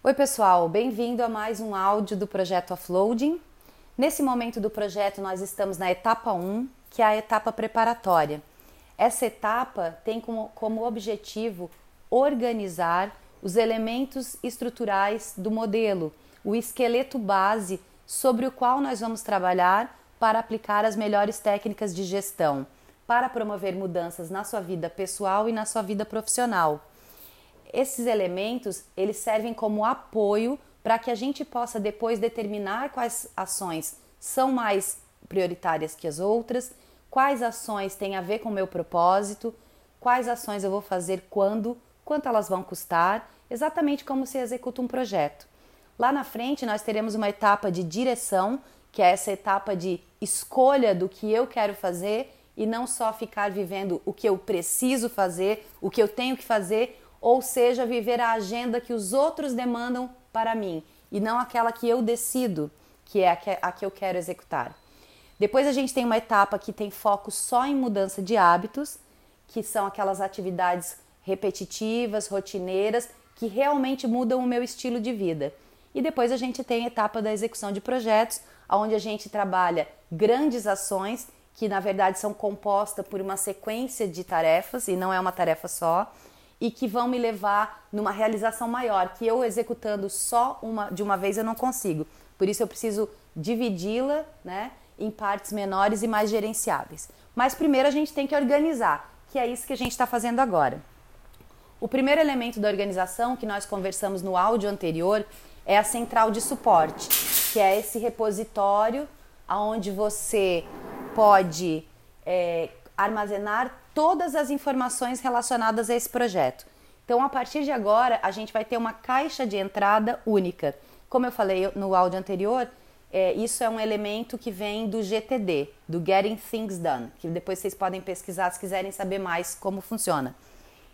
Oi, pessoal, bem-vindo a mais um áudio do projeto Offloading. Nesse momento do projeto, nós estamos na etapa 1, que é a etapa preparatória. Essa etapa tem como, como objetivo organizar os elementos estruturais do modelo, o esqueleto base sobre o qual nós vamos trabalhar para aplicar as melhores técnicas de gestão, para promover mudanças na sua vida pessoal e na sua vida profissional. Esses elementos, eles servem como apoio para que a gente possa depois determinar quais ações são mais prioritárias que as outras, quais ações têm a ver com o meu propósito, quais ações eu vou fazer quando, quanto elas vão custar, exatamente como se executa um projeto. Lá na frente nós teremos uma etapa de direção, que é essa etapa de escolha do que eu quero fazer e não só ficar vivendo o que eu preciso fazer, o que eu tenho que fazer, ou seja, viver a agenda que os outros demandam para mim e não aquela que eu decido, que é a que, a que eu quero executar. Depois a gente tem uma etapa que tem foco só em mudança de hábitos, que são aquelas atividades repetitivas, rotineiras, que realmente mudam o meu estilo de vida. E depois a gente tem a etapa da execução de projetos, onde a gente trabalha grandes ações que na verdade são compostas por uma sequência de tarefas e não é uma tarefa só e que vão me levar numa realização maior, que eu executando só uma de uma vez eu não consigo. Por isso eu preciso dividi-la, né, em partes menores e mais gerenciáveis. Mas primeiro a gente tem que organizar, que é isso que a gente está fazendo agora. O primeiro elemento da organização que nós conversamos no áudio anterior é a central de suporte, que é esse repositório onde você pode é, armazenar todas as informações relacionadas a esse projeto. Então, a partir de agora, a gente vai ter uma caixa de entrada única. Como eu falei no áudio anterior, é, isso é um elemento que vem do GTD, do Getting Things Done, que depois vocês podem pesquisar se quiserem saber mais como funciona.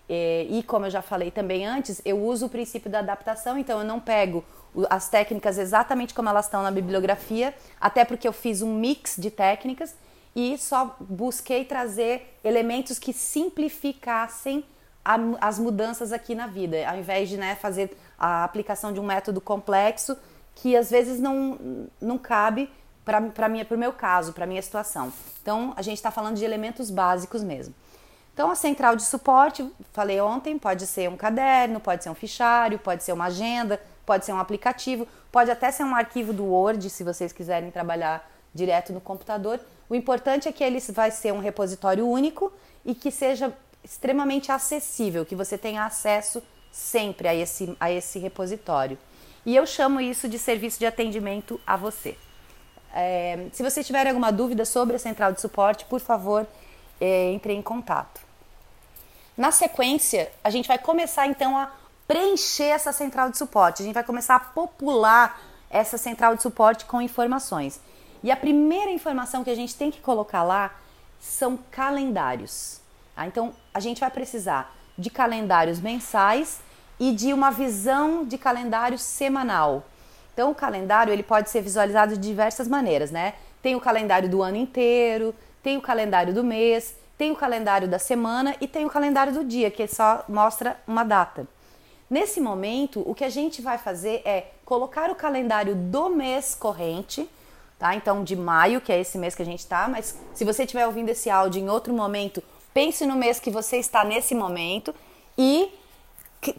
É, e como eu já falei também antes, eu uso o princípio da adaptação, então eu não pego as técnicas exatamente como elas estão na bibliografia, até porque eu fiz um mix de técnicas e só busquei trazer elementos que simplificassem a, as mudanças aqui na vida, ao invés de né, fazer a aplicação de um método complexo que às vezes não, não cabe para o meu caso, para minha situação. Então, a gente está falando de elementos básicos mesmo. Então, a central de suporte, falei ontem, pode ser um caderno, pode ser um fichário, pode ser uma agenda, pode ser um aplicativo, pode até ser um arquivo do Word, se vocês quiserem trabalhar direto no computador. O importante é que ele vai ser um repositório único e que seja extremamente acessível, que você tenha acesso sempre a esse, a esse repositório. E eu chamo isso de serviço de atendimento a você. É, se você tiver alguma dúvida sobre a central de suporte, por favor, é, entre em contato. Na sequência, a gente vai começar então a preencher essa central de suporte. A gente vai começar a popular essa central de suporte com informações. E a primeira informação que a gente tem que colocar lá são calendários. Tá? Então, a gente vai precisar de calendários mensais e de uma visão de calendário semanal. Então, o calendário ele pode ser visualizado de diversas maneiras, né? Tem o calendário do ano inteiro, tem o calendário do mês, tem o calendário da semana e tem o calendário do dia, que só mostra uma data. Nesse momento, o que a gente vai fazer é colocar o calendário do mês corrente tá? Então, de maio, que é esse mês que a gente está, mas se você estiver ouvindo esse áudio em outro momento, pense no mês que você está nesse momento e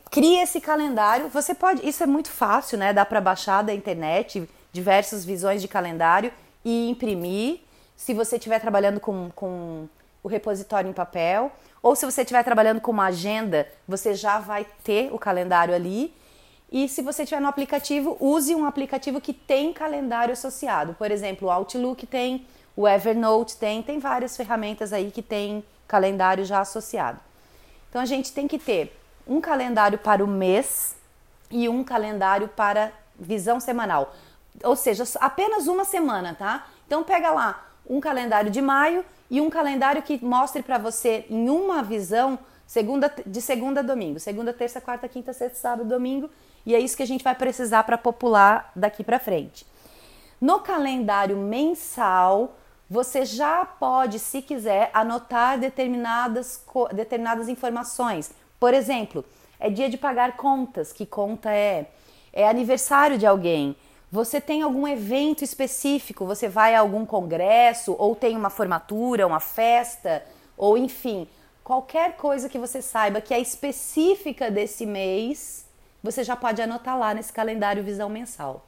crie esse calendário. Você pode, isso é muito fácil, né? Dá para baixar da internet diversas visões de calendário e imprimir. Se você estiver trabalhando com, com o repositório em papel, ou se você estiver trabalhando com uma agenda, você já vai ter o calendário ali e se você tiver no aplicativo, use um aplicativo que tem calendário associado. Por exemplo, o Outlook tem, o Evernote tem, tem várias ferramentas aí que tem calendário já associado. Então a gente tem que ter um calendário para o mês e um calendário para visão semanal. Ou seja, apenas uma semana, tá? Então pega lá um calendário de maio e um calendário que mostre para você em uma visão segunda, de segunda a domingo, segunda, terça, quarta, quinta, sexta, sábado, domingo e é isso que a gente vai precisar para popular daqui para frente. No calendário mensal, você já pode, se quiser, anotar determinadas, determinadas informações. Por exemplo, é dia de pagar contas. Que conta é? é aniversário de alguém, você tem algum evento específico, você vai a algum congresso, ou tem uma formatura, uma festa, ou enfim, qualquer coisa que você saiba que é específica desse mês, você já pode anotar lá nesse calendário visão mensal.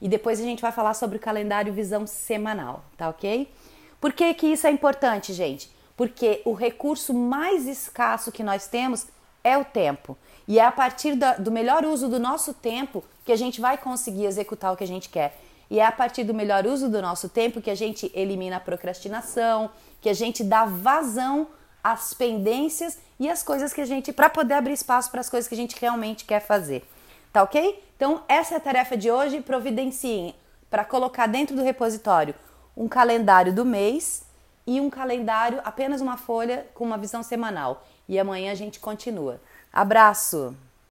E depois a gente vai falar sobre o calendário visão semanal, tá ok? Por que, que isso é importante, gente? Porque o recurso mais escasso que nós temos é o tempo. E é a partir da, do melhor uso do nosso tempo que a gente vai conseguir executar o que a gente quer. E é a partir do melhor uso do nosso tempo que a gente elimina a procrastinação, que a gente dá vazão às pendências e às coisas que a gente. para poder abrir espaço para as coisas que a gente realmente quer fazer. Tá ok? Então, essa é a tarefa de hoje. Providenciem para colocar dentro do repositório um calendário do mês e um calendário, apenas uma folha com uma visão semanal. E amanhã a gente continua. Abraço!